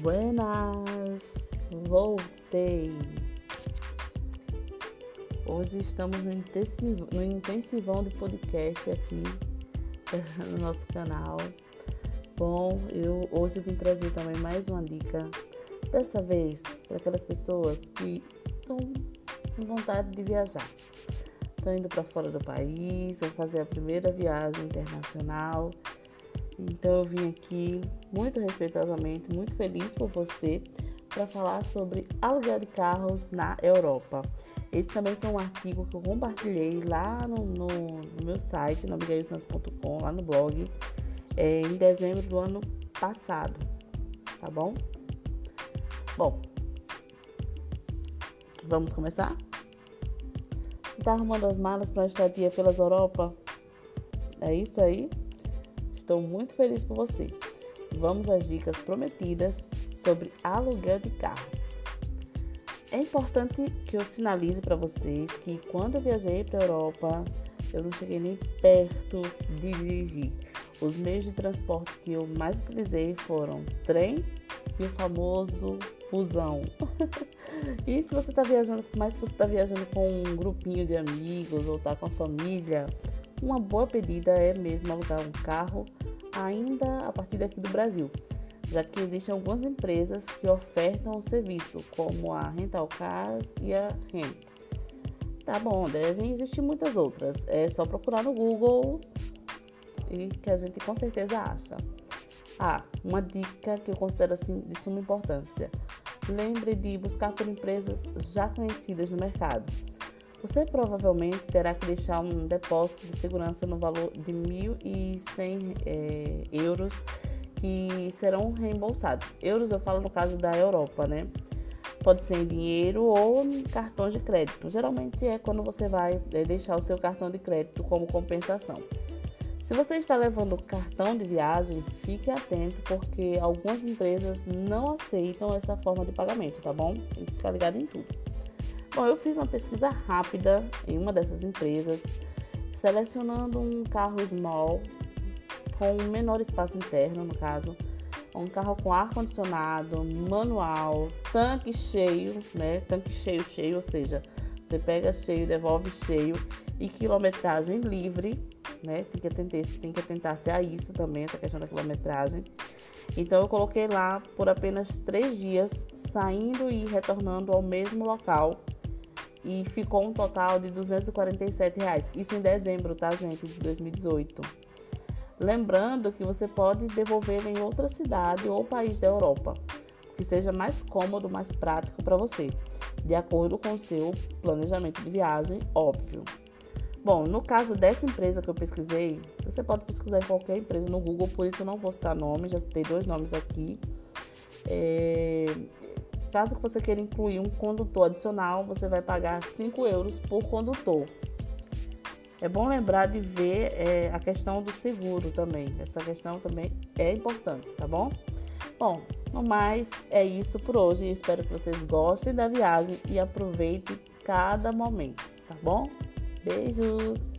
Buenas, voltei. Hoje estamos no, intensiv no intensivão do podcast aqui no nosso canal. Bom, eu hoje vim trazer também mais uma dica. Dessa vez para aquelas pessoas que estão com vontade de viajar. Estão indo para fora do país, vão fazer a primeira viagem internacional então eu vim aqui muito respeitosamente, muito feliz por você para falar sobre aluguel de carros na Europa. Esse também foi um artigo que eu compartilhei lá no, no, no meu site, no miguelsantos.com, lá no blog, é, em dezembro do ano passado, tá bom? Bom, vamos começar? Você tá arrumando as malas para a estadia pelas Europa? É isso aí? Estou muito feliz por você. Vamos às dicas prometidas sobre aluguel de carros. É importante que eu sinalize para vocês que quando eu viajei para a Europa, eu não cheguei nem perto de dirigir. Os meios de transporte que eu mais utilizei foram trem e o famoso busão. e se você está viajando, mais se você está viajando com um grupinho de amigos ou está com a família, uma boa pedida é mesmo alugar um carro ainda a partir daqui do Brasil, já que existem algumas empresas que ofertam o serviço, como a Rental Cars e a Rent. Tá bom, devem existir muitas outras. É só procurar no Google e que a gente com certeza acha. Ah, uma dica que eu considero assim de suma importância. Lembre de buscar por empresas já conhecidas no mercado você provavelmente terá que deixar um depósito de segurança no valor de 1.100 é, euros que serão reembolsados. Euros eu falo no caso da Europa, né? Pode ser em dinheiro ou em cartões de crédito. Geralmente é quando você vai é, deixar o seu cartão de crédito como compensação. Se você está levando cartão de viagem, fique atento porque algumas empresas não aceitam essa forma de pagamento, tá bom? Tem que ficar ligado em tudo. Bom, eu fiz uma pesquisa rápida em uma dessas empresas, selecionando um carro small com menor espaço interno, no caso, um carro com ar condicionado, manual, tanque cheio, né? Tanque cheio cheio, ou seja, você pega cheio, devolve cheio e quilometragem livre, né? Tem que tentar, tem que tentar ser a isso também, essa questão da quilometragem. Então eu coloquei lá por apenas três dias, saindo e retornando ao mesmo local e ficou um total de 247 reais. Isso em dezembro, tá, gente, de 2018. Lembrando que você pode devolver em outra cidade ou país da Europa, que seja mais cômodo, mais prático para você, de acordo com o seu planejamento de viagem, óbvio. Bom, no caso dessa empresa que eu pesquisei, você pode pesquisar em qualquer empresa no Google, por isso eu não vou citar nomes, já citei dois nomes aqui. É, Caso você queira incluir um condutor adicional, você vai pagar 5 euros por condutor. É bom lembrar de ver é, a questão do seguro também. Essa questão também é importante, tá bom? Bom, no mais, é isso por hoje. espero que vocês gostem da viagem e aproveitem cada momento, tá bom? Beijos!